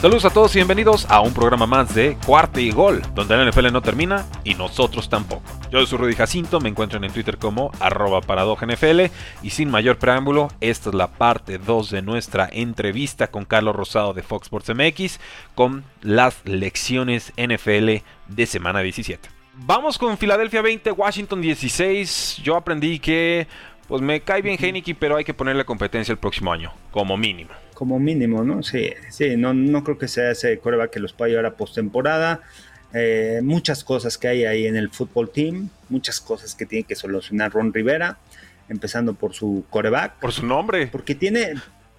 Saludos a todos y bienvenidos a un programa más de Cuarto y Gol, donde la NFL no termina y nosotros tampoco. Yo soy Rudy Jacinto, me encuentran en Twitter como arroba NFL y sin mayor preámbulo, esta es la parte 2 de nuestra entrevista con Carlos Rosado de Fox Sports MX con las lecciones NFL de semana 17. Vamos con Filadelfia 20, Washington 16. Yo aprendí que pues me cae bien Heineken, pero hay que ponerle competencia el próximo año, como mínimo como mínimo, ¿no? Sí, sí, no, no creo que sea ese coreback que los pueda llevar a postemporada. Eh, muchas cosas que hay ahí en el fútbol team, muchas cosas que tiene que solucionar Ron Rivera, empezando por su coreback. Por su nombre. Porque tiene,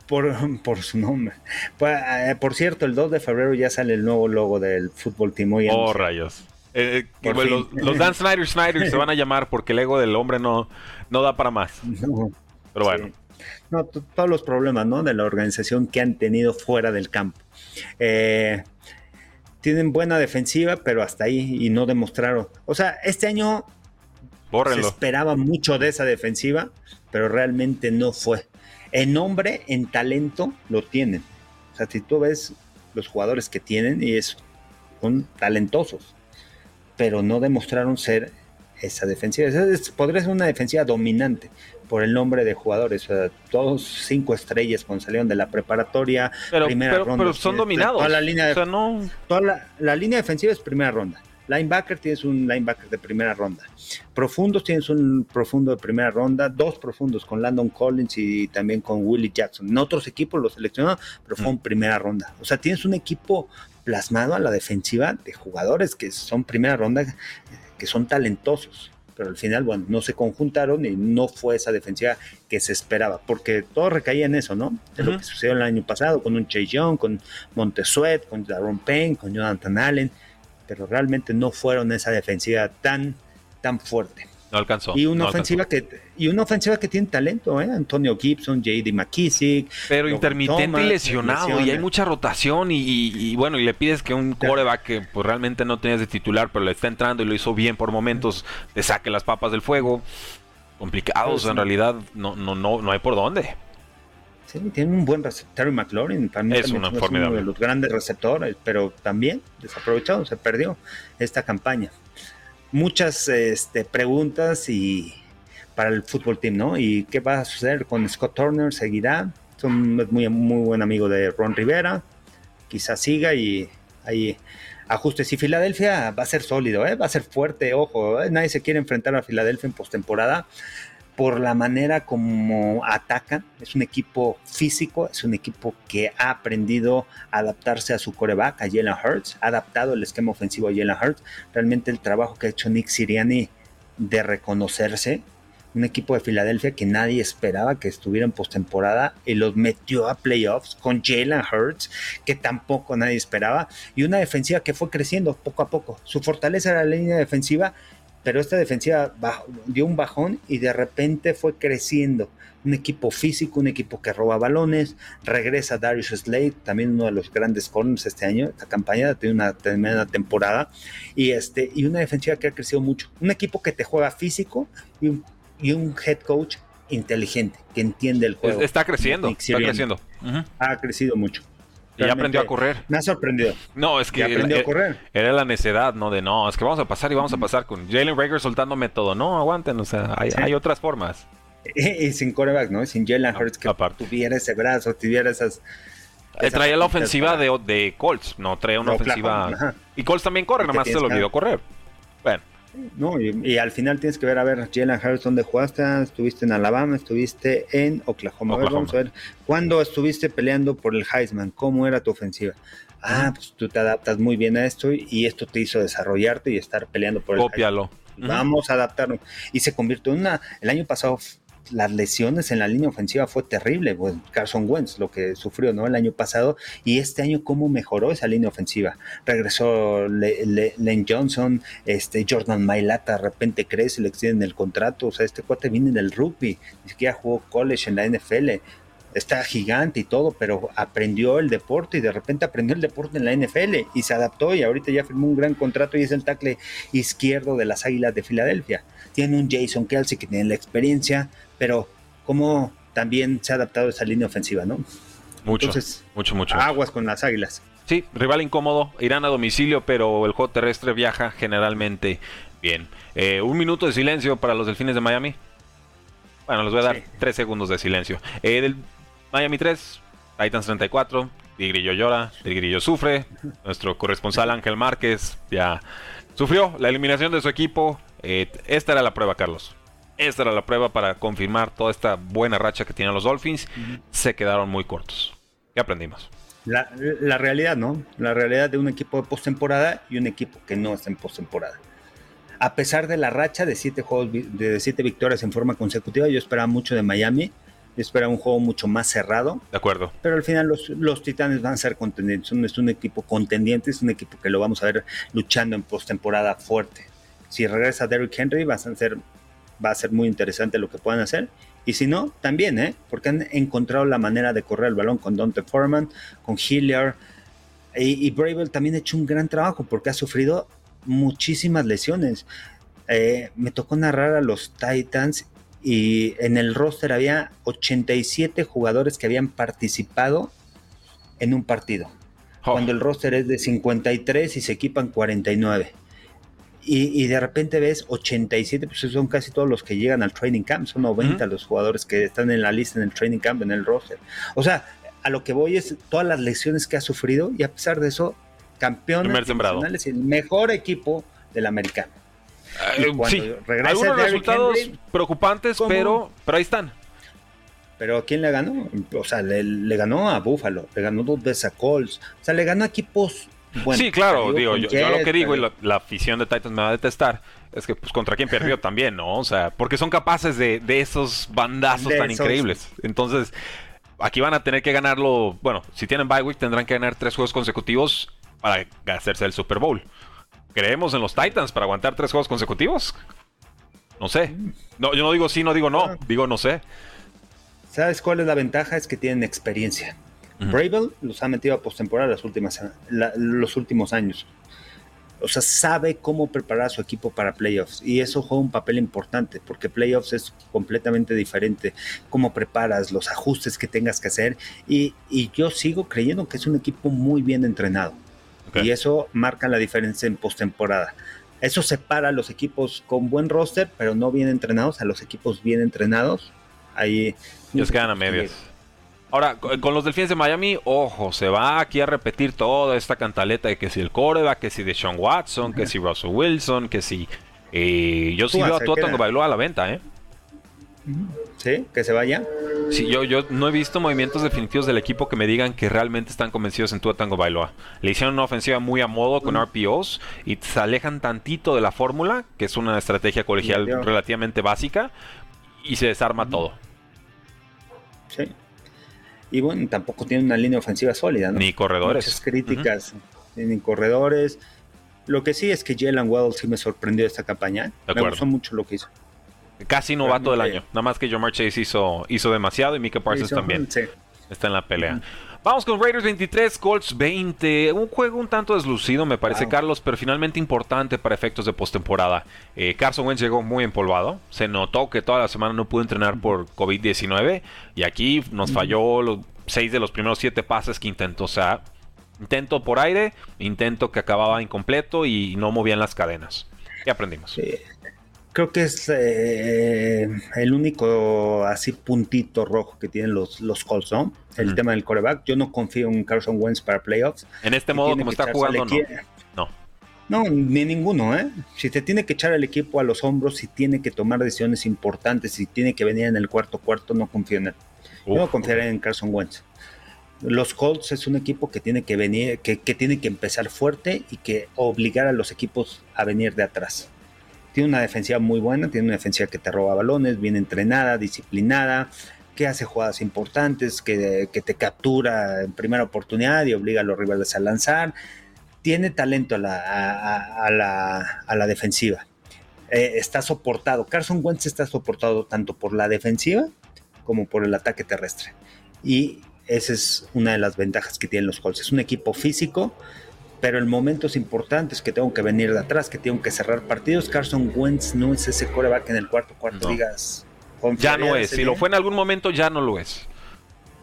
por, por, su nombre. Pues, eh, por cierto, el 2 de febrero ya sale el nuevo logo del fútbol team. Hoy oh, rayos. Eh, los, Dan Snyder Snyder se van a llamar porque el ego del hombre no, no da para más. Pero bueno. No, todos los problemas ¿no? de la organización que han tenido fuera del campo. Eh, tienen buena defensiva, pero hasta ahí y no demostraron. O sea, este año se esperaba mucho de esa defensiva, pero realmente no fue. En nombre, en talento, lo tienen. O sea, si tú ves los jugadores que tienen, y es, son talentosos, pero no demostraron ser esa defensiva. podría ser una defensiva dominante, por el nombre de jugadores. todos cinco estrellas cuando salieron de la preparatoria, pero, primera ronda. Pero son dominados. Toda la línea, toda la, línea defensiva es primera ronda. Linebacker tienes un linebacker de primera ronda. Profundos tienes un profundo de primera ronda. Dos profundos con Landon Collins y también con Willie Jackson. En otros equipos los seleccionaron, pero fue en mm. primera ronda. O sea, tienes un equipo plasmado a la defensiva de jugadores que son primera ronda, que son talentosos pero al final, bueno, no se conjuntaron y no fue esa defensiva que se esperaba, porque todo recaía en eso, ¿no? Es lo que sucedió el año pasado con un Chase Young, con Montesuet, con Daron Payne, con Jonathan Allen, pero realmente no fueron esa defensiva tan, tan fuerte. No alcanzó. Y una ofensiva que y una ofensiva que tiene talento, ¿eh? Antonio Gibson, JD McKissick. Pero intermitente y lesionado, y hay mucha rotación, y, bueno, y le pides que un coreback que pues realmente no tenías de titular, pero le está entrando y lo hizo bien por momentos, te saque las papas del fuego. Complicados, pues en realidad no, no, no, no hay por dónde. Sí, tiene un buen receptor McLaurin, también es, una es uno de los grandes receptores, pero también desaprovechado, se perdió esta campaña muchas este, preguntas y para el fútbol team, ¿no? ¿Y qué va a suceder con Scott Turner? ¿Seguirá? es muy, muy buen amigo de Ron Rivera. Quizás siga y hay ajustes. Y Filadelfia va a ser sólido, ¿eh? va a ser fuerte, ojo. ¿eh? Nadie se quiere enfrentar a Filadelfia en postemporada por la manera como atacan. Es un equipo físico, es un equipo que ha aprendido a adaptarse a su coreback, a Jalen Hurts, ha adaptado el esquema ofensivo a Jalen Hurts. Realmente el trabajo que ha hecho Nick Siriani de reconocerse, un equipo de Filadelfia que nadie esperaba que estuviera en postemporada y los metió a playoffs con Jalen Hurts, que tampoco nadie esperaba, y una defensiva que fue creciendo poco a poco. Su fortaleza era la línea defensiva pero esta defensiva dio un bajón y de repente fue creciendo. Un equipo físico, un equipo que roba balones, regresa Darius Slade, también uno de los grandes corners este año, esta campaña tiene una tremenda temporada, y, este, y una defensiva que ha crecido mucho. Un equipo que te juega físico y un, y un head coach inteligente, que entiende el juego. Está creciendo, está creciendo. Ha crecido mucho. Y ya aprendió a correr. Me ha sorprendido. No, es que aprendió a correr. era la necedad, ¿no? De no, es que vamos a pasar y vamos a pasar con Jalen Rager soltándome todo. No, aguanten, o sea, hay, otras formas. Y, sin coreback, ¿no? Sin Jalen Hurts que tuviera ese brazo, tuviera esas... traía la ofensiva de, de, Colts, no traía una ofensiva... Y Colts también corre, nada más se le olvidó correr. No, y, al final tienes que ver, a ver, Jalen Harris, ¿dónde jugaste? Estuviste en Alabama, estuviste en Oklahoma. vamos a ver, ¿cuándo estuviste peleando por el Heisman? ¿Cómo era tu ofensiva? ah, pues tú te adaptas muy bien a esto y esto te hizo desarrollarte y estar peleando por el Cópialo. Vamos a adaptarnos. Y se convirtió en una, el año pasado las lesiones en la línea ofensiva fue terrible. Pues Carson Wentz, lo que sufrió ¿no? el año pasado, y este año cómo mejoró esa línea ofensiva. Regresó Len Johnson, este Jordan Mailata, de repente crece, le extienden el contrato. O sea, este cuate viene del rugby, ni siquiera jugó college en la NFL. Está gigante y todo, pero aprendió el deporte y de repente aprendió el deporte en la NFL y se adaptó y ahorita ya firmó un gran contrato y es el tackle izquierdo de las Águilas de Filadelfia. Tiene un Jason Kelsey que tiene la experiencia, pero cómo también se ha adaptado esa línea ofensiva, ¿no? Mucho, Entonces, mucho, mucho. Aguas con las águilas. Sí, rival incómodo, irán a domicilio, pero el juego terrestre viaja generalmente bien. Eh, un minuto de silencio para los delfines de Miami. Bueno, les voy a dar tres segundos de silencio. Eh, del Miami 3, Titans 34, Tigrillo llora, Tigrillo sufre. Nuestro corresponsal Ángel Márquez ya sufrió la eliminación de su equipo. Eh, esta era la prueba, Carlos. Esta era la prueba para confirmar toda esta buena racha que tienen los Dolphins. Se quedaron muy cortos. ¿Qué aprendimos? La, realidad, ¿no? La realidad de un equipo de postemporada y un equipo que no está en postemporada. A pesar de la racha de siete juegos, de siete victorias en forma consecutiva, yo esperaba mucho de Miami. Yo esperaba un juego mucho más cerrado. De acuerdo. Pero al final los, los Titanes van a ser contendientes. Es un equipo contendiente, es un equipo que lo vamos a ver luchando en postemporada fuerte. Si regresa Derrick Henry, van a ser va a ser muy interesante lo que puedan hacer. Y si no, también, ¿eh? Porque han encontrado la manera de correr el balón con Dante Foreman, con Hilliard. Y, y Bravel también ha hecho un gran trabajo porque ha sufrido muchísimas lesiones. Eh, me tocó narrar a los Titans y en el roster había 87 jugadores que habían participado en un partido. Oh. Cuando el roster es de 53 y se equipan 49. Y, de repente ves 87, pues son casi todos los que llegan al training camp, son 90 los jugadores que están en la lista en el training camp, en el roster. O sea, a lo que voy es todas las lesiones que ha sufrido y a pesar de eso, campeón nacionales y el mejor equipo del americano. Eh, sí, algunos resultados preocupantes, pero, pero ahí están. Pero ¿a quién le ganó? O sea, le, le ganó a Buffalo, le ganó dos veces a Colts, o sea, le ganó a equipos sí, claro, digo, yo, lo que digo, y la, afición de Titans me va a detestar, es que pues contra quién perdió también, ¿no? O sea, porque son capaces de, esos bandazos tan increíbles. Entonces, aquí van a tener que ganarlo, bueno, si tienen bye week tendrán que ganar tres juegos consecutivos para hacerse el Super Bowl. ¿Creemos en los Titans para aguantar tres juegos consecutivos? No sé. No, yo no digo sí, no digo no, ah. digo no sé. ¿Sabes cuál es la ventaja? Es que tienen experiencia. Bravel los ha metido a postemporada las últimas, los últimos años. O sea, sabe cómo preparar a su equipo para playoffs. Y eso juega un papel importante, porque playoffs es completamente diferente. Cómo preparas, los ajustes que tengas que hacer. Y, yo sigo creyendo que es un equipo muy bien entrenado. Y eso marca la diferencia en postemporada. Eso separa a los equipos con buen roster, pero no bien entrenados, a los equipos bien entrenados. Ahí. Ellos quedan a medias. Ahora, con los Delfines de Miami, ojo, se va aquí a repetir toda esta cantaleta de que si el coreback, que si de Sean Watson, que si Russell Wilson, que si... Eh, yo sí veo a Tua Bailoa a la venta, ¿eh? ¿Sí? ¿Que se vaya? Sí, yo, yo no he visto movimientos definitivos del equipo que me digan que realmente están convencidos en Tua Tango Bailoa. Le hicieron una ofensiva muy a modo con RPOs y se alejan tantito de la fórmula, que es una estrategia colegial relativamente básica, y se desarma todo. Sí. Y bueno, tampoco tiene una línea ofensiva sólida, ¿no? Ni corredores. Muchas críticas, ni corredores. Lo que sí es que Jalen Waddle sí me sorprendió esta campaña. me gustó mucho lo que hizo. Casi novato del año. Nada más que Jamar Chase hizo, hizo demasiado y Mika Parsons también. Está en la pelea. Vamos con Raiders 23, Colts 20. Un juego un tanto deslucido, me parece, Carlos, pero finalmente importante para efectos de postemporada. Eh, Carson Wentz llegó muy empolvado. Se notó que toda la semana no pudo entrenar por COVID-19. Y aquí nos falló los seis de los primeros siete pases que intentó. O sea, intento por aire, intento que acababa incompleto y no movían las cadenas. ¿Qué aprendimos? Sí creo que es eh, el único así puntito rojo que tienen los, los Colts, ¿no? El tema del coreback. Yo no confío en Carson Wentz para playoffs. En este modo, como está jugando, no. no. No, ni ninguno, ¿eh? Si te tiene que echar el equipo a los hombros, si tiene que tomar decisiones importantes, si tiene que venir en el cuarto cuarto, no confío en él. Yo no confiaré en Carson Wentz. Los Colts es un equipo que tiene que venir, que, que tiene que empezar fuerte y que obligar a los equipos a venir de atrás. Tiene una defensiva muy buena, tiene una defensiva que te roba balones, bien entrenada, disciplinada, que hace jugadas importantes, que, te captura en primera oportunidad y obliga a los rivales a lanzar. Tiene talento a la, a, la, defensiva. Eh, está soportado. Carson Wentz está soportado tanto por la defensiva como por el ataque terrestre. Y esa es una de las ventajas que tienen los Colts. Es un equipo físico, pero en momentos importantes que tengo que venir de atrás, que tengo que cerrar partidos, Carson Wentz no es ese coreback en el cuarto cuarto, digas. Ya no es, si lo fue en algún momento ya no lo es.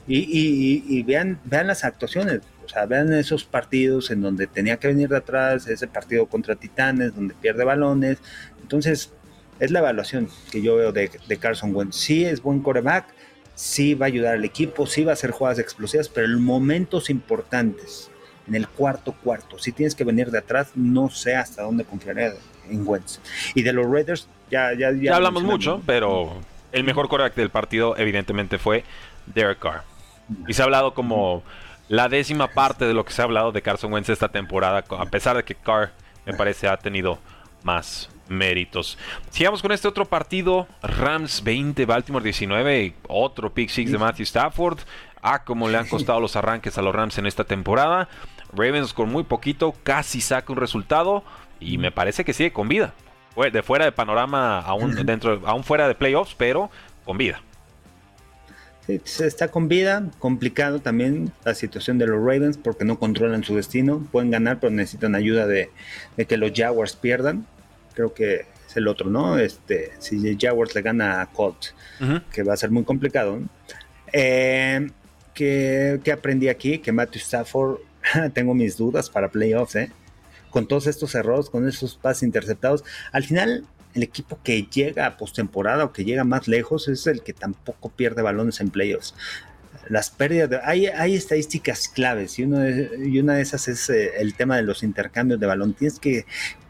Y, vean, vean las actuaciones, o sea, vean esos partidos en donde tenía que venir de atrás, ese partido contra Titanes, donde pierde balones. Entonces, es la evaluación que yo veo de, de Carson Wentz. Sí es buen coreback, sí va a ayudar al equipo, sí va a hacer jugadas explosivas, pero en momentos importantes, en el cuarto cuarto, si tienes que venir de atrás, no sé hasta dónde confiaré en Wentz. Y de los Raiders, ya, ya, ya, hablamos mucho, pero el mejor coreback del partido, evidentemente, fue Derek Carr. Y se ha hablado como la décima parte de lo que se ha hablado de Carson Wentz esta temporada, a pesar de que Carr, me parece, ha tenido más méritos. Sigamos con este otro partido. Rams 20, Baltimore 19. Otro pick six de Matthew Stafford. Ah, como le han costado los arranques a los Rams en esta temporada. Ravens con muy poquito casi saca un resultado. Y me parece que sigue con vida. De fuera de panorama, aún, dentro, aún fuera de playoffs, pero con vida. Sí, está con vida, complicado también la situación de los Ravens porque no controlan su destino. Pueden ganar, pero necesitan ayuda de, de que los Jaguars pierdan creo que es el otro, ¿no? Este, si Jaguars le gana a Colts, que va a ser muy complicado. Eh, que, aprendí aquí? Que Matthew Stafford, tengo mis dudas para playoffs, ¿eh? Con todos estos errores, con esos pases interceptados, al final el equipo que llega a postemporada o que llega más lejos es el que tampoco pierde balones en playoffs las pérdidas, hay, estadísticas claves y, uno y una de esas es eh, el tema de los intercambios de balón. Tienes que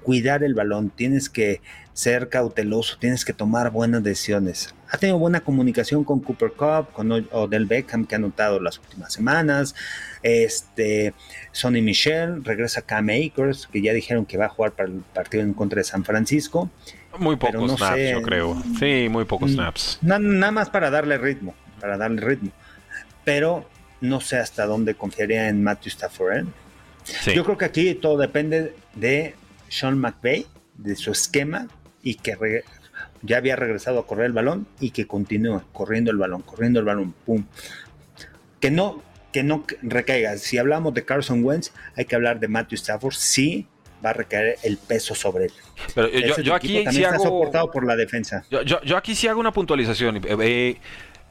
cuidar el balón, tienes que ser cauteloso, tienes que tomar buenas decisiones. Ha tenido buena comunicación con Cooper Cup, con Odell Beckham que ha anotado las últimas semanas. Este, Sonny Michel, regresa Cam Akers, que ya dijeron que va a jugar para el partido en contra de San Francisco. Muy pocos snaps, yo creo. Sí, muy pocos mm, snaps. nada más para darle ritmo, para darle ritmo. Pero no sé hasta dónde confiaría en Matthew Stafford. ¿eh? Yo creo que aquí todo depende de sean McVay, de su esquema y que ya había regresado a correr el balón y que continúe corriendo el balón, corriendo el balón, pum. Que no, que no recaiga. Si hablamos de Carson Wentz, hay que hablar de Matthew Stafford, sí va a recaer el peso sobre él. Pero yo, aquí sí está soportado por la defensa. Yo, aquí sí hago una puntualización. Eh, eh,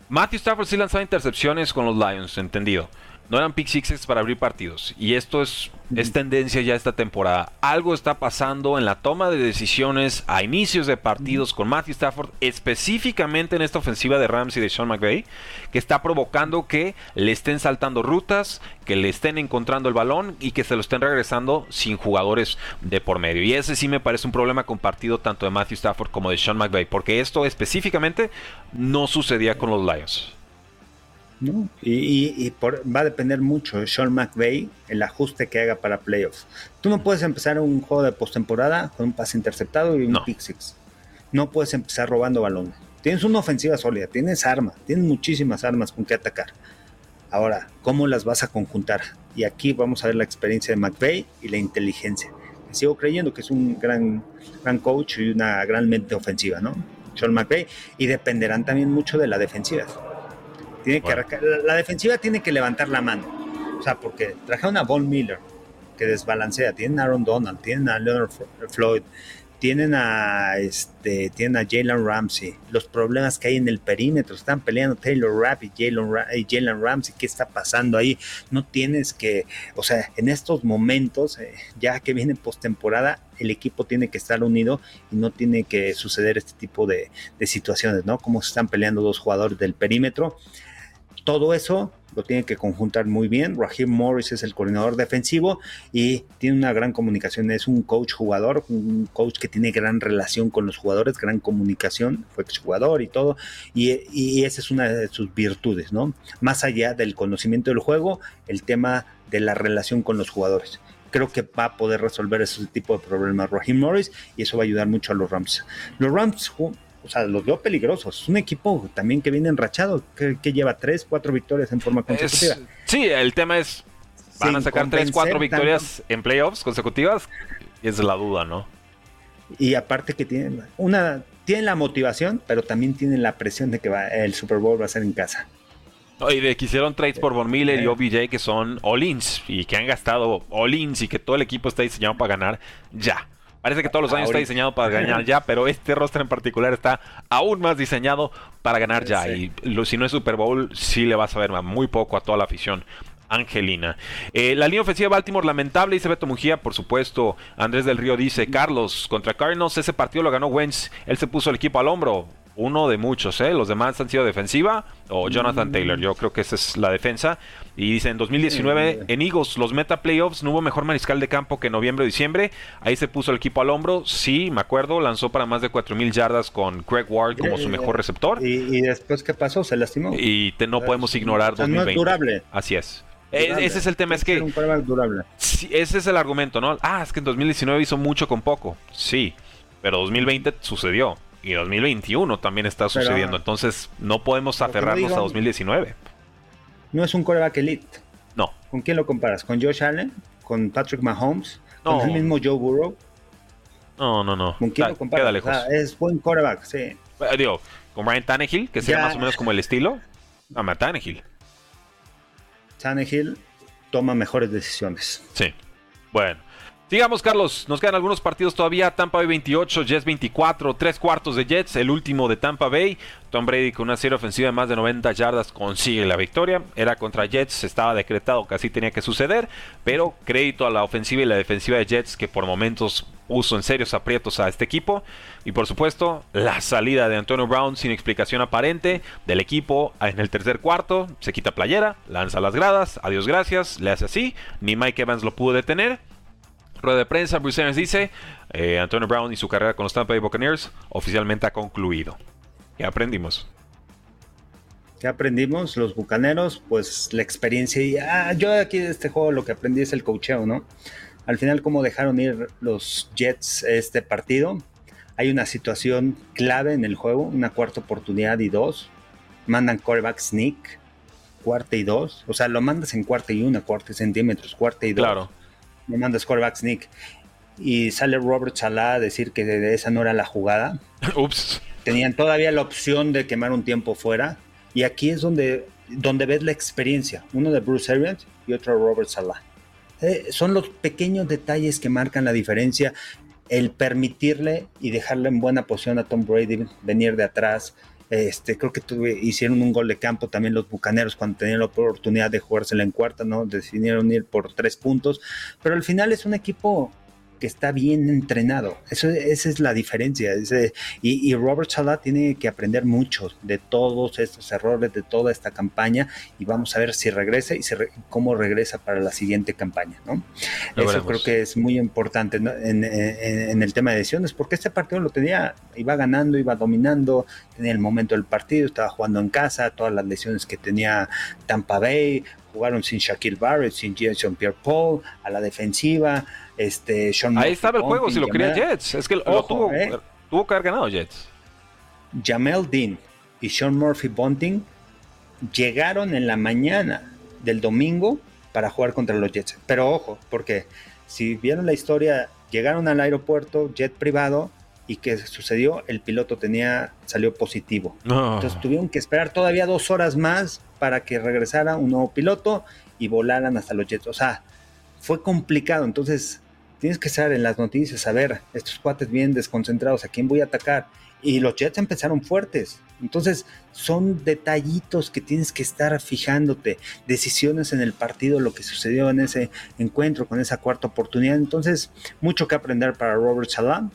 Matthew Stafford sí lanzaba intercepciones con los Lions, entendido no eran pick sixes para abrir partidos. Y esto es, es tendencia ya esta temporada. Algo está pasando en la toma de decisiones a inicios de partidos con Matthew Stafford, específicamente en esta ofensiva de Rams y de Sean McVay, que está provocando que le estén saltando rutas, que le estén encontrando el balón y que se lo estén regresando sin jugadores de por medio. Y ese sí me parece un problema compartido tanto de Matthew Stafford como de Sean McVay, porque esto específicamente no sucedía con los Lions. Y, va a depender mucho de Sean McVay el ajuste que haga para playoffs. Tú no puedes empezar un juego de postemporada con un pase interceptado y un pick six. No puedes empezar robando balones. Tienes una ofensiva sólida, tienes armas, tienes muchísimas armas con que atacar. Ahora, ¿cómo las vas a conjuntar? Y aquí vamos a ver la experiencia de McVay y la inteligencia. Sigo creyendo que es un gran, gran coach y una gran mente ofensiva, ¿no? Sean McVay. Y dependerán también mucho de la defensiva que la, defensiva tiene que levantar la mano. O sea, porque trajeron a Von Miller, que desbalancea. Tienen a Aaron Donald, tienen a Leonard Floyd, tienen a este, tienen a Jalen Ramsey, los problemas que hay en el perímetro, están peleando Taylor Rapp y Jalen, Ramsey, ¿qué está pasando ahí? No tienes que, o sea, en estos momentos, eh, ya que viene postemporada, el equipo tiene que estar unido y no tiene que suceder este tipo de, de situaciones, ¿no? Como se están peleando dos jugadores del perímetro todo eso lo tiene que conjuntar muy bien. Raheem Morris es el coordinador defensivo y tiene una gran comunicación. Es un coach jugador, un coach que tiene gran relación con los jugadores, gran comunicación, fue exjugador y todo. Y, y esa es una de sus virtudes, ¿no? Más allá del conocimiento del juego, el tema de la relación con los jugadores creo que va a poder resolver ese tipo de problemas Raheem Morris y eso va a ayudar mucho a los Rams. Los Rams o sea, los veo peligrosos. Es un equipo también que viene enrachado, que, lleva tres, cuatro victorias en forma consecutiva. sí, el tema es, ¿van a sacar tres, cuatro victorias en playoffs consecutivas? Es la duda, ¿no? Y aparte que tienen una, tienen la motivación, pero también tienen la presión de que va, el Super Bowl va a ser en casa. y de que hicieron trades por Von Miller y OBJ que son all-ins y que han gastado all-ins y que todo el equipo está diseñado para ganar ya. Parece que todos los años está diseñado para ganar ya, pero este roster en particular está aún más diseñado para ganar ya. Y si no es Super Bowl, sí le vas a ver muy poco a toda la afición Angelina. Eh, la línea ofensiva de Baltimore lamentable, dice Beto Mujía, por supuesto. Andrés del Río dice, Carlos, contra Cardinals ese partido lo ganó Wentz, él se puso el equipo al hombro uno de muchos, ¿eh? Los demás han sido defensiva o Jonathan Taylor. Yo creo que esa es la defensa. Y dice, en 2019 en Eagles, los meta playoffs, no hubo mejor mariscal de campo que en noviembre o diciembre. Ahí se puso el equipo al hombro. Sí, me acuerdo, lanzó para más de 4.000 yardas con Craig Ward como su mejor receptor. ¿Y, después qué pasó? ¿Se lastimó? Y no podemos ignorar 2020. es durable. Así es. ese es el tema, es que... durable. ese es el argumento, ¿no? Ah, es que en 2019 hizo mucho con poco. Sí, pero 2020 sucedió y 2021 también está sucediendo. Entonces no podemos aferrarnos a 2019. No es un coreback elite. No. ¿Con quién lo comparas? ¿Con Josh Allen? ¿Con Patrick Mahomes? ¿Con el mismo Joe Burrow? No, no, no. ¿Con quién lo comparas? es buen coreback, sí. Eh, digo, con Ryan Tannehill, que sea más o menos como el estilo. a Tannehill. Tannehill toma mejores decisiones. Sí. Bueno. Sigamos, Carlos. Nos quedan algunos partidos todavía. Tampa Bay 28, Jets 24, tres cuartos de Jets, el último de Tampa Bay. Tom Brady con una serie ofensiva de más de 90 yardas consigue la victoria. Era contra Jets, estaba decretado que así tenía que suceder, pero crédito a la ofensiva y la defensiva de Jets que por momentos puso en serios aprietos a este equipo. Y por supuesto, la salida de Antonio Brown sin explicación aparente del equipo en el tercer cuarto. Se quita playera, lanza las gradas, adiós gracias, le hace así. Ni Mike Evans lo pudo detener Rueda de prensa, Bruce Arians dice, eh, Antonio Brown y su carrera con los Tampa Bay Buccaneers oficialmente ha concluido. ¿Qué aprendimos? ¿Qué aprendimos? Los bucaneros, pues la experiencia. Y ah, yo aquí de este juego lo que aprendí es el cocheo, ¿no? Al final, cómo dejaron ir los Jets este partido. Hay una situación clave en el juego, una cuarta oportunidad y dos. Mandan quarterback sneak, cuarta y dos. O sea, lo mandas en cuarta y una, cuarta centímetros, cuarta y dos. Claro me manda scoreback sneak y sale Robert Salah a decir que de esa no era la jugada. Ups. Tenían todavía la opción de quemar un tiempo fuera y aquí es donde, donde ves la experiencia, uno de Bruce Arians y otro de Robert Salah. Eh, son los pequeños detalles que marcan la diferencia, el permitirle y dejarle en buena posición a Tom Brady venir de atrás, este, creo que hicieron un gol de campo también los Bucaneros cuando tenían la oportunidad de jugársela en cuarta, ¿no? Decidieron ir por tres puntos, pero al final es un equipo que está bien entrenado. Eso, esa es la diferencia. y, Robert Salah tiene que aprender mucho de todos estos errores, de toda esta campaña, y vamos a ver si regresa y cómo regresa para la siguiente campaña. ¿no? Eso creo que es muy importante en, el tema de decisiones, porque este partido lo tenía, iba ganando, iba dominando, tenía el momento del partido, estaba jugando en casa, todas las lesiones que tenía Tampa Bay, jugaron sin Shaquille Barrett, sin Jason Pierre Paul, a la defensiva. Este, Ahí estaba el juego, si lo quería Jets. Es que tuvo, eh. tuvo, que haber ganado Jets. Jamel Dean y Sean Murphy Bunting llegaron en la mañana del domingo para jugar contra los Jets. Pero ojo, porque si vieron la historia, llegaron al aeropuerto, jet privado, y ¿qué sucedió? El piloto tenía, salió positivo. Entonces tuvieron que esperar todavía dos horas más para que regresara un nuevo piloto y volaran hasta los Jets. O sea, fue complicado. Entonces, tienes que estar en las noticias, a ver, estos cuates bien desconcentrados, ¿a quién voy a atacar? Y los Jets empezaron fuertes. Entonces, son detallitos que tienes que estar fijándote, decisiones en el partido, lo que sucedió en ese encuentro con esa cuarta oportunidad. Entonces, mucho que aprender para Robert Salam,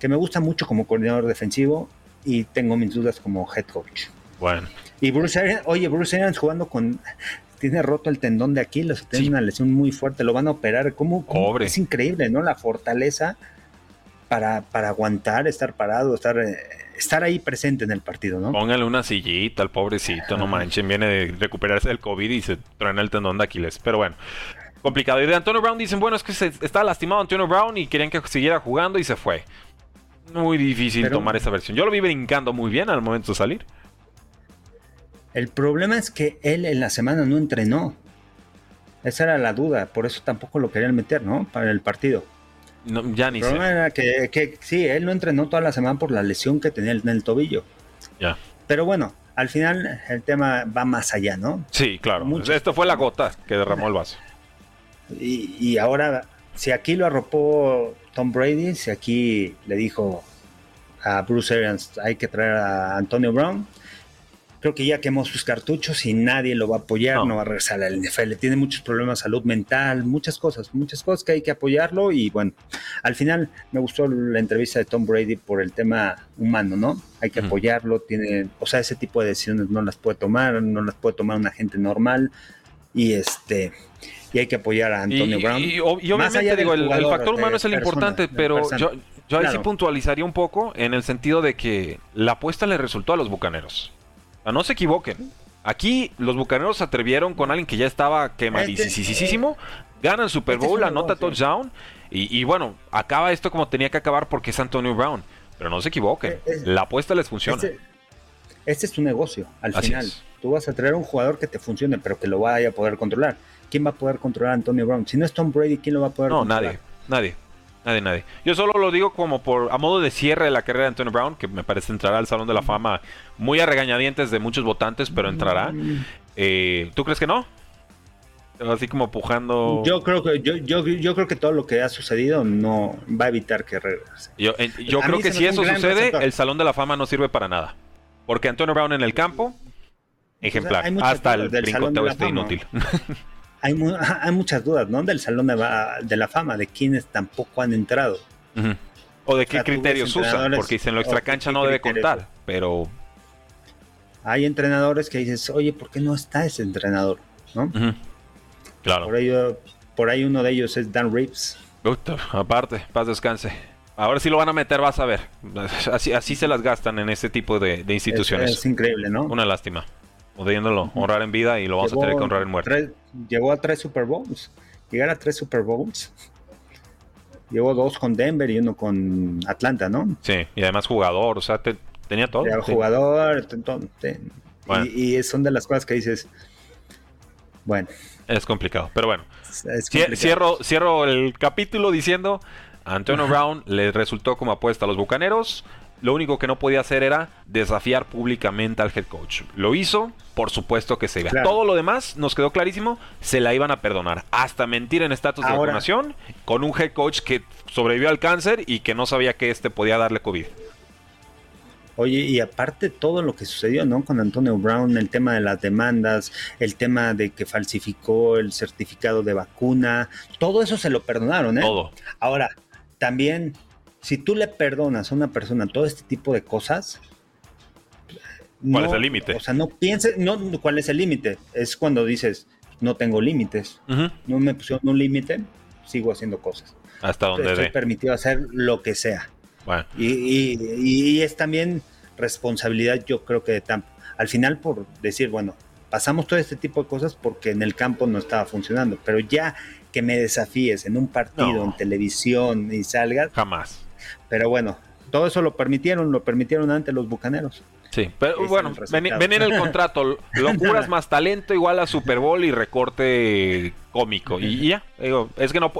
que me gusta mucho como coordinador defensivo y tengo mis dudas como head coach. Bueno. Y Bruce Arians, oye, Bruce Arians jugando con tiene roto el tendón de Aquiles, tiene una lesión muy fuerte, lo van a operar. ¿Cómo, Es increíble, ¿no? La fortaleza para, para aguantar, estar parado, estar, eh, estar ahí presente en el partido, ¿no? Póngale una sillita al pobrecito, no manchen, viene de recuperarse del COVID y se truena el tendón de Aquiles. Pero bueno, complicado. Y de Antonio Brown dicen, bueno, es que se, está lastimado Antonio Brown y querían que siguiera jugando y se fue. Muy difícil tomar esa versión. Yo lo vi brincando muy bien al momento de salir. El problema es que él en la semana no entrenó. Esa era la duda, por eso tampoco lo querían meter, ¿no? Para el partido. No, ya ni el problema era que, sí, él no entrenó toda la semana por la lesión que tenía en el tobillo. Ya. Pero bueno, al final el tema va más allá, ¿no? Sí, claro. Esto fue la gota que derramó el vaso. Y, y ahora, si aquí lo arropó Tom Brady, si aquí le dijo a Bruce Arians hay que traer a Antonio Brown, creo que ya quemó sus cartuchos y nadie lo va a apoyar, no, va a regresar al NFL. Tiene muchos problemas de salud mental, muchas cosas, muchas cosas que hay que apoyarlo. Y bueno, al final me gustó la entrevista de Tom Brady por el tema humano, ¿no? Hay que apoyarlo, tiene, o sea, ese tipo de decisiones no las puede tomar, no las puede tomar una gente normal. Y este, y hay que apoyar a Antonio Brown. Y, obviamente, digo, el, factor humano es el importante, pero yo, yo ahí sí puntualizaría un poco en el sentido de que la apuesta le resultó a los bucaneros no se equivoquen. Aquí los bucaneros se atrevieron con alguien que ya estaba quemadísimo. Gana el Super Bowl, anota touchdown. Y, bueno, acaba esto como tenía que acabar porque es Antonio Brown. Pero no se equivoquen. la apuesta les funciona. Este, este, es tu negocio, al final. Tú vas a traer un jugador que te funcione, pero que lo vaya a poder controlar. ¿Quién va a poder controlar a Antonio Brown? Si no es Tom Brady, ¿quién lo va a poder controlar? No, nadie. Nadie. Nadie, nadie. Yo solo lo digo como por a modo de cierre de la carrera de Antonio Brown, que me parece entrará al Salón de la Fama muy a regañadientes de muchos votantes, pero entrará. Eh, ¿Tú crees que no? Así como pujando. Yo creo que yo, yo, yo, creo que todo lo que ha sucedido no va a evitar que regrese. Yo, yo creo que si eso sucede, el Salón de la Fama no sirve para nada. Porque Antonio Brown en el campo, ejemplar. hasta el brincoteo esté inútil. hay, hay muchas dudas, ¿no? Del Salón de, la Fama, de quienes tampoco han entrado. O de qué criterios usan, porque dicen lo extracancha no debe contar, pero... Hay entrenadores que dices, oye, ¿por qué no está ese entrenador? ¿No? Claro. Por, ello, por ahí uno de ellos es Dan Reeves. aparte, paz descanse. Ahora sí lo van a meter, vas a ver. Así, así se las gastan en este tipo de, instituciones. es increíble, ¿no? Una lástima pudiéndolo honrar en vida y lo vamos a tener que honrar en muerte. llegó a tres Super Bowls. Llegar a tres Super Bowls. Llevó dos con Denver y uno con Atlanta, ¿no? Sí, y además jugador, o sea, tenía todo. Era jugador, y, son de las cosas que dices, bueno. Es complicado, pero bueno. Cierro, cierro el capítulo diciendo, Antonio Brown le resultó como apuesta a los Bucaneros. Lo único que no podía hacer era desafiar públicamente al head coach. Lo hizo, por supuesto que se iba. Todo lo demás nos quedó clarísimo, se la iban a perdonar. Hasta mentir en estatus de vacunación con un head coach que sobrevivió al cáncer y que no sabía que este podía darle COVID. Oye, y aparte todo lo que sucedió, ¿no? Con Antonio Brown, el tema de las demandas, el tema de que falsificó el certificado de vacuna, todo eso se lo perdonaron, ¿eh? Todo. Ahora, también si tú le perdonas a una persona todo este tipo de cosas, ¿cuál es el límite? O sea, no pienses, no, ¿cuál es el límite? Es cuando dices, no tengo límites, no me pusieron un límite, sigo haciendo cosas. Hasta donde Estoy permitido hacer lo que sea. Bueno. Y, es también responsabilidad, yo creo que de Tampa. Al final, por decir, bueno, pasamos todo este tipo de cosas porque en el campo no estaba funcionando, pero ya que me desafíes en un partido, en televisión y salgas. Jamás. Pero bueno, todo eso lo permitieron, lo permitieron antes los bucaneros. Sí, pero bueno, ven, en el contrato, locuras más talento igual a Super Bowl y recorte cómico. Y ya, es que no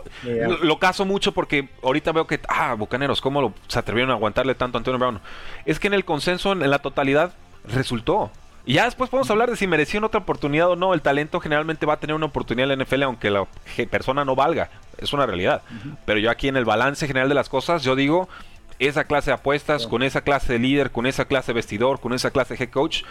lo caso mucho porque ahorita veo que, ah, Bucaneros, ¿cómo se atrevieron a aguantarle tanto a Antonio Brown? Es que en el consenso, en la totalidad, resultó. Y ya después podemos hablar de si mereció otra oportunidad o no. El talento generalmente va a tener una oportunidad en la NFL aunque la persona no valga. Es una realidad. Pero yo aquí en el balance general de las cosas, yo digo, esa clase de apuestas, con esa clase de líder, con esa clase de vestidor, con esa clase de head coach,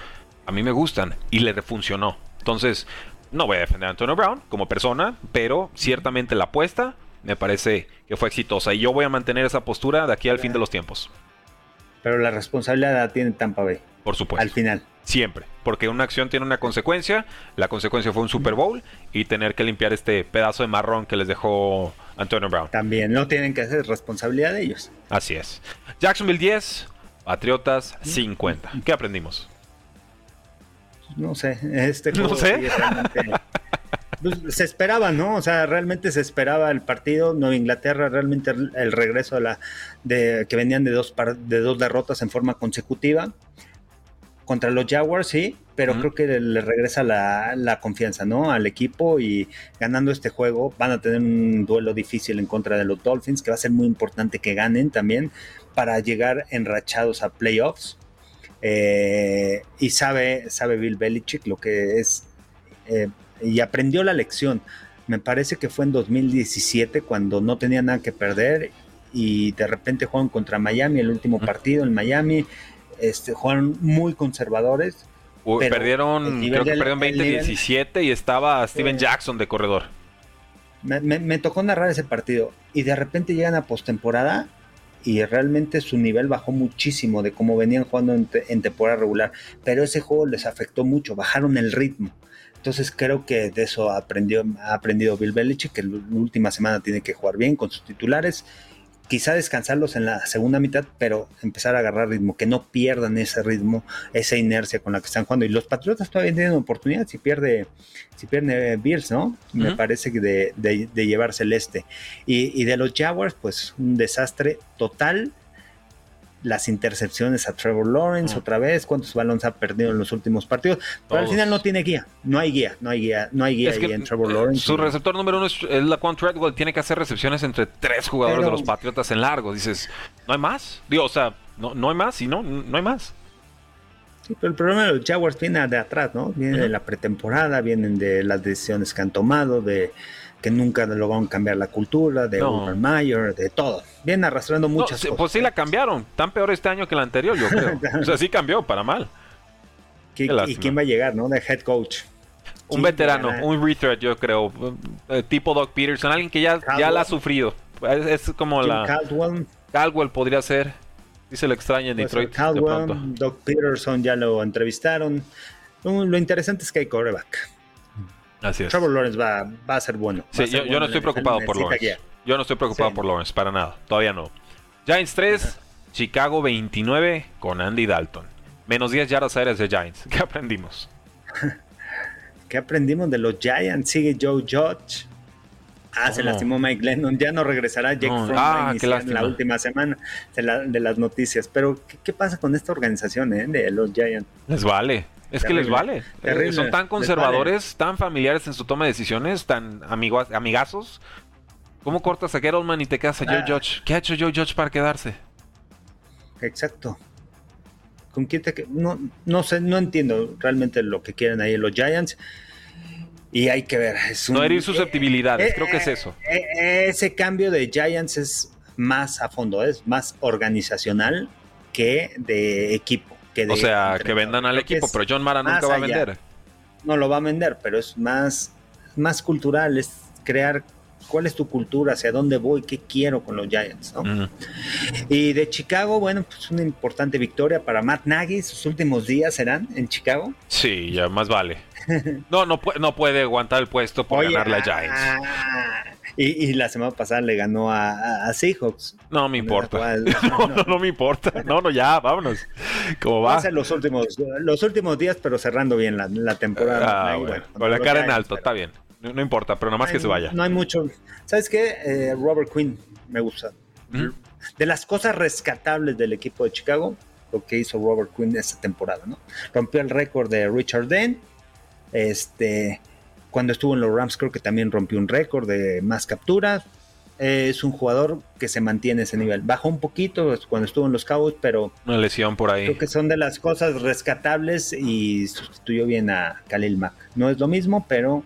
a mí me gustan y le funcionó. Entonces, no voy a defender a Antonio Brown como persona, pero ciertamente la apuesta me parece que fue exitosa y yo voy a mantener esa postura de aquí al fin de los tiempos. Pero la responsabilidad la tiene Tampa Bay. Por supuesto. Al final. Siempre. Porque una acción tiene una consecuencia. La consecuencia fue un Super Bowl y tener que limpiar este pedazo de marrón que les dejó Antonio Brown. También no tienen que hacer responsabilidad de ellos. Así es. Jacksonville 10, Patriotas 50. ¿Qué aprendimos? No sé, este No sé. pues, se esperaba, ¿no? O sea, realmente se esperaba el partido. Nueva Inglaterra, realmente el, el regreso a la de que venían de dos par- de dos derrotas en forma consecutiva contra los Jaguars, sí, pero creo que le regresa la, la confianza, ¿no? Al equipo y ganando este juego van a tener un duelo difícil en contra de los Dolphins, que va a ser muy importante que ganen también para llegar enrachados a playoffs. Eh, y sabe, sabe Bill Belichick lo que es eh, y aprendió la lección. Me parece que fue en 2017 cuando no tenía nada que perder y de repente jugaron contra Miami, el último partido en Miami. Este, jugaron muy conservadores. Uy, perdieron, creo que perdieron el nivel- 20-17 y estaba Steven Eh. Jackson de corredor. Me, me- me tocó narrar ese partido y de repente llegan a postemporada y realmente su nivel bajó muchísimo de cómo venían jugando en, te- en temporada regular, pero ese juego les afectó mucho, bajaron el ritmo. Entonces creo que de eso aprendió, ha aprendido Bill Belichick, que la última semana tiene que jugar bien con sus titulares, quizá descansarlos en la segunda mitad, pero empezar a agarrar ritmo, que no pierdan ese ritmo, esa inercia con la que están jugando. Y los Patriotas todavía tienen oportunidad si pierde, si pierde Bills, ¿no? Me parece que de, de, de llevarse el este. Y, y de los Jaguars, pues un desastre total. Las intercepciones a Trevor Lawrence otra vez, cuántos balones ha perdido en los últimos partidos, pero al final no tiene guía, no hay guía, no hay guía, no hay guía Es que en Trevor eh, Lawrence. su receptor número uno es, es Laquan Treadwell. Tiene que hacer recepciones entre tres jugadores Pero- de los Patriotas en largo. Dices, ¿no hay más? Digo, o sea, no, no hay más y no, no hay más. Sí, pero el problema de los Jaguars viene de atrás, ¿no? Viene de la pretemporada, vienen de las decisiones que han tomado, de que nunca lograron cambiar la cultura, de No. Urban Meyer, de todo. Vienen arrastrando muchas sí, cosas. pues sí la cambiaron. Tan peor este año que el anterior, yo creo. o sea, sí cambió para mal. ¿Qui- qué ¿Y lástima. quién va a llegar, no? De head coach. Un ¿Quién veterano, un retread, yo creo. eh, tipo Doc Peterson, alguien que ya, ya la ha sufrido. Es, es como Jim la. Caldwell, Caldwell podría ser. Sí se le extraña en Detroit de Caldwell. Doc Peterson ya lo entrevistaron. Lo interesante es que hay coreback. Así es. Trevor Lawrence va, va a ser bueno. Sí, yo, no estoy preocupado por Lawrence. guía. Yo no estoy preocupado Sí. por Lawrence, para nada. Todavía no. Giants 3, Chicago 29 con Andy Dalton. Menos 10 yardas aéreas de Giants. ¿Qué aprendimos? ¿Qué aprendimos de los Giants? Sigue Joe Judge. Ah, se lastimó Mike Lennon. Ya no regresará Jake No, ah, lástima. la última semana de, la- de las noticias. Pero, ¿qué, qué pasa con esta organización eh, de los Giants? Les vale. Es que les vale. terrible, Son tan conservadores, tan familiares en su toma de decisiones, tan amigo- amigazos. ¿Cómo cortas a Gettleman y te quedas a Joe Ah. Judge? ¿Qué ha hecho Joe Judge para quedarse? Exacto. ¿Con quién te no, no sé, no entiendo realmente lo que quieren ahí los Giants. Y hay que ver. Es No herir susceptibilidades, eh, creo que es eh, eso. eh, ese cambio de Giants es más a fondo, es más organizacional que de equipo. Que de O sea, que vendan al Creo equipo, pero John Mara nunca va a allá. vender. No lo va a vender, pero es más, más cultural, es crear cuál es tu cultura, hacia dónde voy, qué quiero con los Giants, ¿no? Y de Chicago, bueno, pues una importante victoria para Matt Nagy. Sus últimos días serán en Chicago. Sí, ya más vale. No, no, no puede aguantar el puesto por Oye, ganarle a Giants. ah, y, y la semana pasada le ganó a, a- a Seahawks. No me importa. No, no, no me importa. No, no, ya, vámonos. ¿Cómo Va ser los últimos, los últimos días, pero cerrando bien la, la temporada. Ah, Ahí, bueno, con la cara en Giants, alto, pero está bien. No, no importa, pero nada más que se vaya. No hay mucho. ¿Sabes qué? Eh, Robert Quinn me gusta. Ujú. De las cosas rescatables del equipo de Chicago, lo que hizo Robert Quinn esta temporada, ¿no? Rompió el récord de Richard Dent. Este, cuando estuvo en los Rams, creo que también rompió un récord de más capturas. Eh, es un jugador que se mantiene ese nivel. Bajó un poquito cuando estuvo en los Cowboys, pero Una lesión por ahí. creo que son de las cosas rescatables y sustituyó bien a Khalil Mack. No es lo mismo, pero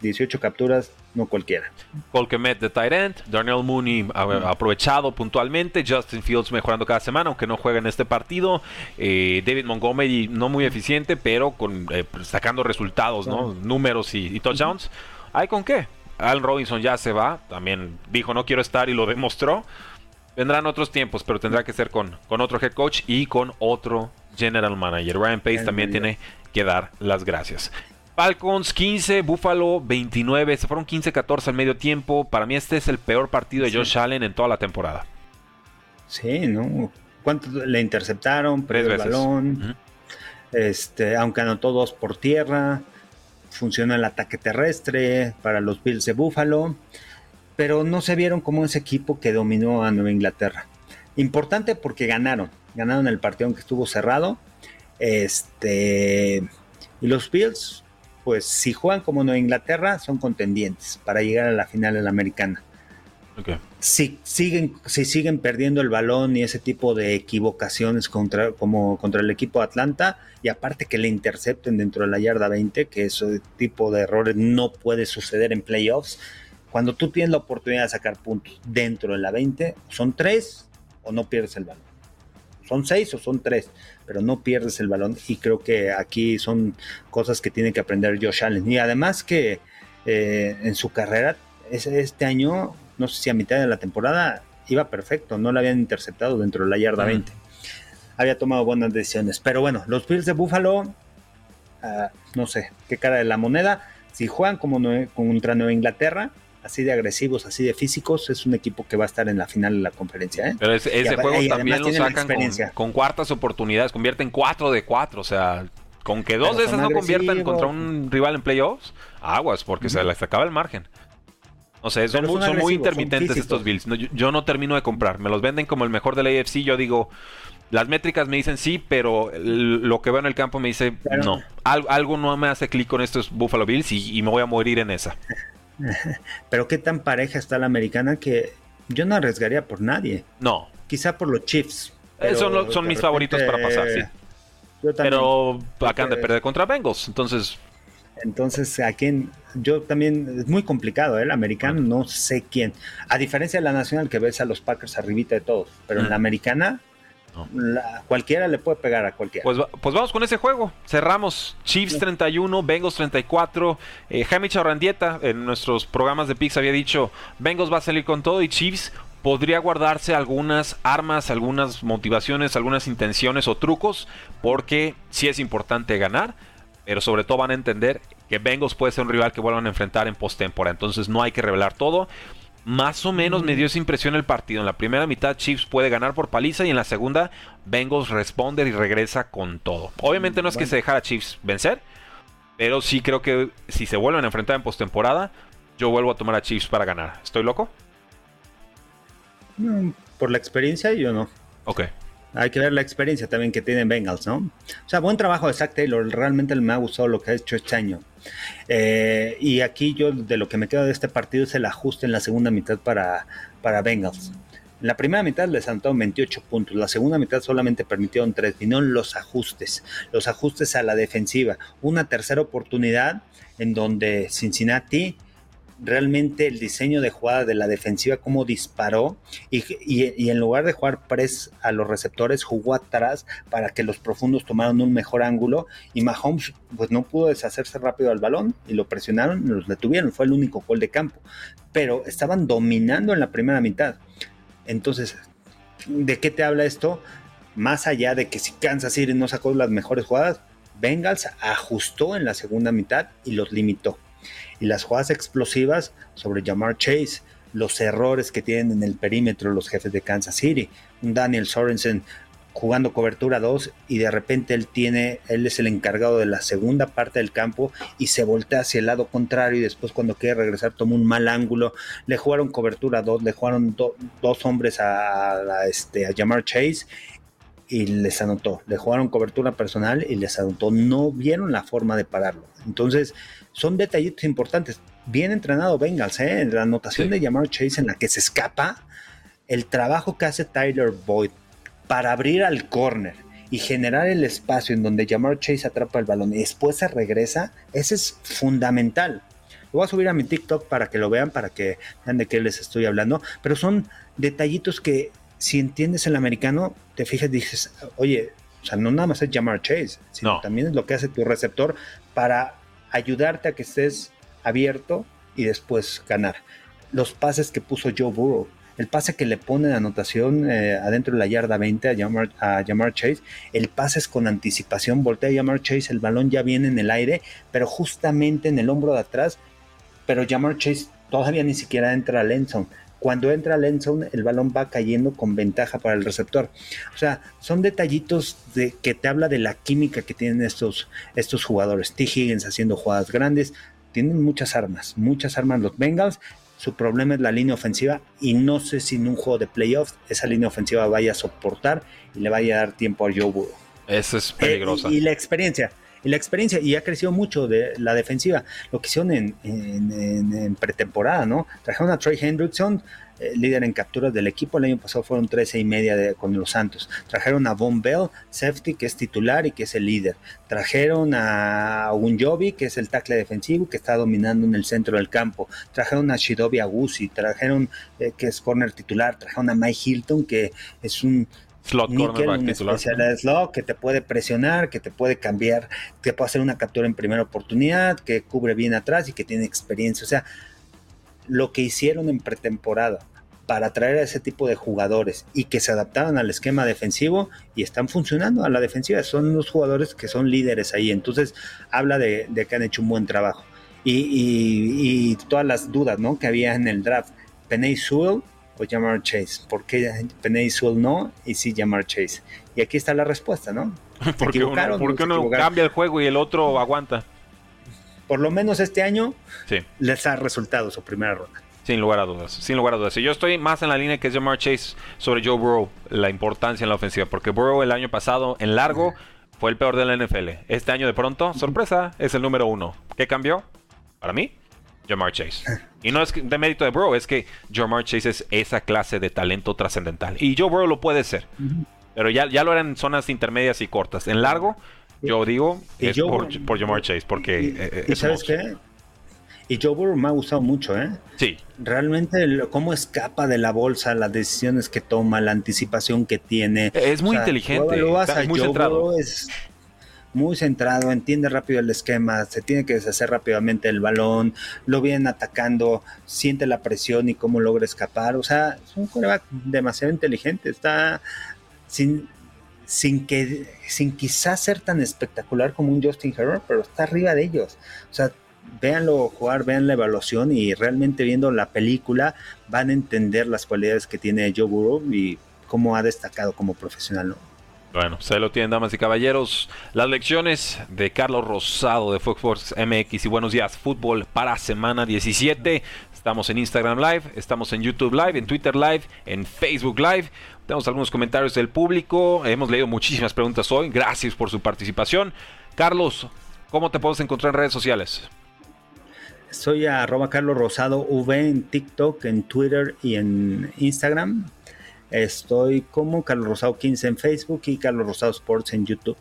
18 capturas, no cualquiera. Colquemet de end, Darnell Mooney a- aprovechado puntualmente, Justin Fields mejorando cada semana, aunque no juega en este partido, eh, David Montgomery no muy eficiente, pero con eh, sacando resultados, ¿no? Números y, y touchdowns. ¿Hay con qué? Al Robinson ya se va, también dijo no quiero estar y lo demostró. Vendrán otros tiempos, pero tendrá que ser con, con otro head coach y con otro general manager. Ryan Pace también tiene que dar las gracias. Falcons 15, Buffalo 29. Se fueron 15-14 al medio tiempo. Para mí este es el peor partido de Josh Allen en toda la temporada. Sí, ¿no? ¿Cuánto le interceptaron? Tres veces. El balón. este, aunque anotó dos por tierra. Funciona el ataque terrestre para los Bills de Buffalo. Pero no se vieron como ese equipo que dominó a Nueva Inglaterra. Importante porque ganaron. Ganaron el partido aunque estuvo cerrado. Este. Y los Bills pues si juegan como Nueva Inglaterra, son contendientes para llegar a la final de la americana. Si, siguen, si siguen perdiendo el balón y ese tipo de equivocaciones contra, como contra el equipo de Atlanta, y aparte que le intercepten dentro de la yarda 20, que ese tipo de errores no puede suceder en playoffs, cuando tú tienes la oportunidad de sacar puntos dentro de la 20, son tres o no pierdes el balón. Son seis o son tres pero no pierdes el balón y creo que aquí son cosas que tiene que aprender Josh Allen. Y además que eh, en su carrera, este año, no sé si a mitad de la temporada, iba perfecto, no le habían interceptado dentro de la yarda 20. Había tomado buenas decisiones. Pero bueno, los Bills de Buffalo, ah, no sé qué cara de la moneda. Si juegan como contra Nueva Inglaterra, así de agresivos, así de físicos, es un equipo que va a estar en la final de la conferencia. ¿eh? Pero ese, juego también lo sacan con, cuartas oportunidades, convierten cuatro de cuatro, o sea, con que dos de esas no conviertan contra un rival en playoffs, aguas, porque se les acaba el margen. O sea, son, muy, intermitentes estos Bills. yo, no termino de comprar. Me los venden como el mejor de la AFC. Yo digo, las métricas me dicen sí, pero lo que veo en el campo me dice no. algo no me hace clic con estos Buffalo Bills y, y me voy a morir en esa. Pero qué tan pareja está la americana que yo no arriesgaría por nadie. No. Quizá por los Chiefs. Eh, son, son mis favoritos para pasar, sí. pero acaban de perder contra Bengals, entonces... Entonces, a quién, yo también, es muy complicado, ¿eh? el americano no sé quién. A diferencia de la nacional que ves a los Packers arribita de todos, pero en la americana cualquiera le puede pegar a cualquiera. Pues, pues, vamos con ese juego. Cerramos. Chiefs 31, Bengals 34. Eh, Jaime Charrandieta en nuestros programas de Pix había dicho, Bengals va a salir con todo y Chiefs podría guardarse algunas armas, algunas motivaciones, algunas intenciones o trucos, porque sí es importante ganar, pero sobre todo van a entender que Bengals puede ser un rival que vuelvan a enfrentar en postemporada. Entonces no hay que revelar todo. Más o menos me dio esa impresión el partido. En la primera mitad Chiefs puede ganar por paliza y en la segunda Bengals responde y regresa con todo. Obviamente no es que se dejara Chiefs vencer, pero sí creo que si se vuelven a enfrentar en postemporada, yo vuelvo a tomar a Chiefs para ganar. ¿Estoy loco? por la experiencia yo no. Ok hay que ver la experiencia también que tienen Bengals, ¿no? O sea, buen trabajo de Zach Taylor, realmente me ha gustado lo que ha hecho este año. Eh, y aquí yo de lo que me queda de este partido es el ajuste en la segunda mitad para, para Bengals. En la primera mitad les anotaron 28 puntos, la segunda mitad solamente permitieron 3, vinieron los ajustes, los ajustes a la defensiva. Una tercera oportunidad en donde Cincinnati realmente el diseño de jugada de la defensiva, cómo disparó y, en lugar de jugar press a los receptores, jugó atrás para que los profundos tomaran un mejor ángulo y Mahomes pues no pudo deshacerse rápido al balón y lo presionaron y los detuvieron, fue el único gol de campo, pero estaban dominando en la primera mitad. Entonces, ¿de qué te habla esto? Más allá de que si Kansas City no sacó las mejores jugadas, Bengals ajustó en la segunda mitad y los limitó y las jugadas explosivas sobre Jamar Chase, los errores que tienen en el perímetro los jefes de Kansas City, un Daniel Sorensen jugando cobertura 2 y de repente él tiene, él es el encargado de la segunda parte del campo y se voltea hacia el lado contrario y después cuando quiere regresar toma un mal ángulo, le jugaron cobertura 2, le jugaron dos hombres a, este, a Jamar Chase y les anotó, le jugaron cobertura personal y les anotó, no vieron la forma de pararlo. Entonces, son detallitos importantes. Bien entrenado Bengals, ¿eh? En la anotación de llamar Chase en la que se escapa, el trabajo que hace Tyler Boyd para abrir al corner y generar el espacio en donde Jamar Chase atrapa el balón y después se regresa, ese es fundamental. Lo voy a subir a mi TikTok para que lo vean, para que vean de qué les estoy hablando, pero son detallitos que si entiendes el americano, te fijas y dices, oye, o sea, no nada más es Jamar Chase, sino también es lo que hace tu receptor para ayudarte a que estés abierto y después ganar. Los pases que puso Joe Burrow, el pase que le pone de anotación eh, adentro de la yarda 20 a Jamar, a Chase, el pase es con anticipación, voltea a Jamar Chase, el balón ya viene en el aire, pero justamente en el hombro de atrás, pero Jamar Chase todavía ni siquiera entra a Lenson. Cuando entra Lenson, el balón va cayendo con ventaja para el receptor. O sea, son detallitos de, que te habla de la química que tienen estos, estos jugadores. T. Higgins haciendo jugadas grandes, tienen muchas armas, muchas armas los Bengals. Su problema es la línea ofensiva y no sé si en un juego de playoffs esa línea ofensiva vaya a soportar y le vaya a dar tiempo a Joe Burrow. Eso es peligrosa. y, la experiencia, y la experiencia, y ha crecido mucho de la defensiva. Lo que hicieron en, pretemporada, ¿no? Trajeron a Trey Hendrickson, eh, líder en capturas del equipo. El año pasado fueron 13 y media con los Santos. Trajeron a Von Bell, safety, que es titular y que es el líder. Trajeron a Unjobi, que es el tackle defensivo, que está dominando en el centro del campo. Trajeron a Shidobi Agusi, trajeron, eh, que es corner titular. Trajeron a Mike Hilton, que es un slot nickel, un especial de slot que te puede presionar, que te puede cambiar, que puede hacer una captura en primera oportunidad, que cubre bien atrás y que tiene experiencia. O sea, lo que hicieron en pretemporada para traer a ese tipo de jugadores y que se adaptaban al esquema defensivo y están funcionando a la defensiva. Son los jugadores que son líderes ahí. Entonces habla de, que han hecho un buen trabajo. Y, todas las dudas ¿no? que había en el draft. Penny Sewell o Jamar Chase. ¿Por qué Penny Sewell no y sí Jamar Chase? Y aquí está la respuesta, ¿no? Porque uno, uno cambia el juego y el otro aguanta? por lo menos este año, les ha resultado su primera ronda. Sin lugar a dudas, sin lugar a dudas. Y yo estoy más en la línea que Jamar Chase sobre Joe Burrow, la importancia en la ofensiva, porque Burrow el año pasado en largo fue el peor de la NFL. Este año de pronto, sorpresa, es el número uno. ¿Qué cambió? Para mí, Jamar Chase. Y no es de mérito de Burrow, es que Jamar Chase es esa clase de talento trascendental. Y Joe Burrow lo puede ser. Pero ya, ya lo eran en zonas intermedias y cortas. En largo, yo digo es por, por, Jamar Chase, porque... ¿Y, eh, eh, sabes qué? Y Joe Burrow me ha gustado mucho, ¿eh? Sí. Realmente cómo escapa de la bolsa, las decisiones que toma, la anticipación que tiene. Es muy inteligente, es muy centrado. es muy centrado, entiende rápido el esquema, se tiene que deshacer rápidamente el balón, lo vienen atacando, siente la presión y cómo logra escapar. O sea, es un coreback demasiado inteligente, está sin, sin que sin quizás ser tan espectacular como un Justin Herbert, pero está arriba de ellos. O sea, véanlo jugar, vean la evaluación y realmente viendo la película van a entender las cualidades que tiene Joe Burrow y cómo ha destacado como profesional. Bueno, se lo tienen, damas y caballeros. Las lecciones de Carlos Rosado de Fox MX y Buenos Días Fútbol para semana 17. Estamos en Instagram Live, estamos en YouTube Live, en Twitter Live, en Facebook Live. Tenemos algunos comentarios del público. Hemos leído muchísimas preguntas hoy. Gracias por su participación. Carlos, ¿cómo te puedes encontrar en redes sociales? Soy arroba Carlos Rosado V en TikTok, en Twitter y en Instagram. Estoy como Carlos Rosado 15 en Facebook y Carlos Rosado Sports en YouTube.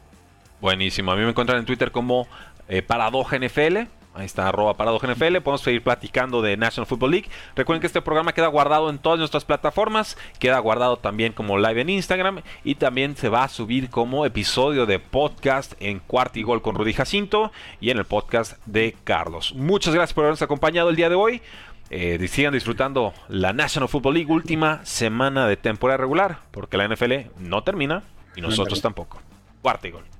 Buenísimo. A mí me encuentran en Twitter como eh, Paradoja NFL. Ahí está, arroba NFL. Podemos seguir platicando de National Football League. Recuerden que este programa queda guardado en todas nuestras plataformas. Queda guardado también como live en Instagram. Y también se va a subir como episodio de podcast en Cuarto y Gol con Rudy Jacinto. Y en el podcast de Carlos. Muchas gracias por habernos acompañado el día de hoy. Eh, sigan disfrutando la National Football League. Última semana de temporada regular. Porque la NFL no termina. Y nosotros tampoco. Cuarto y Gol.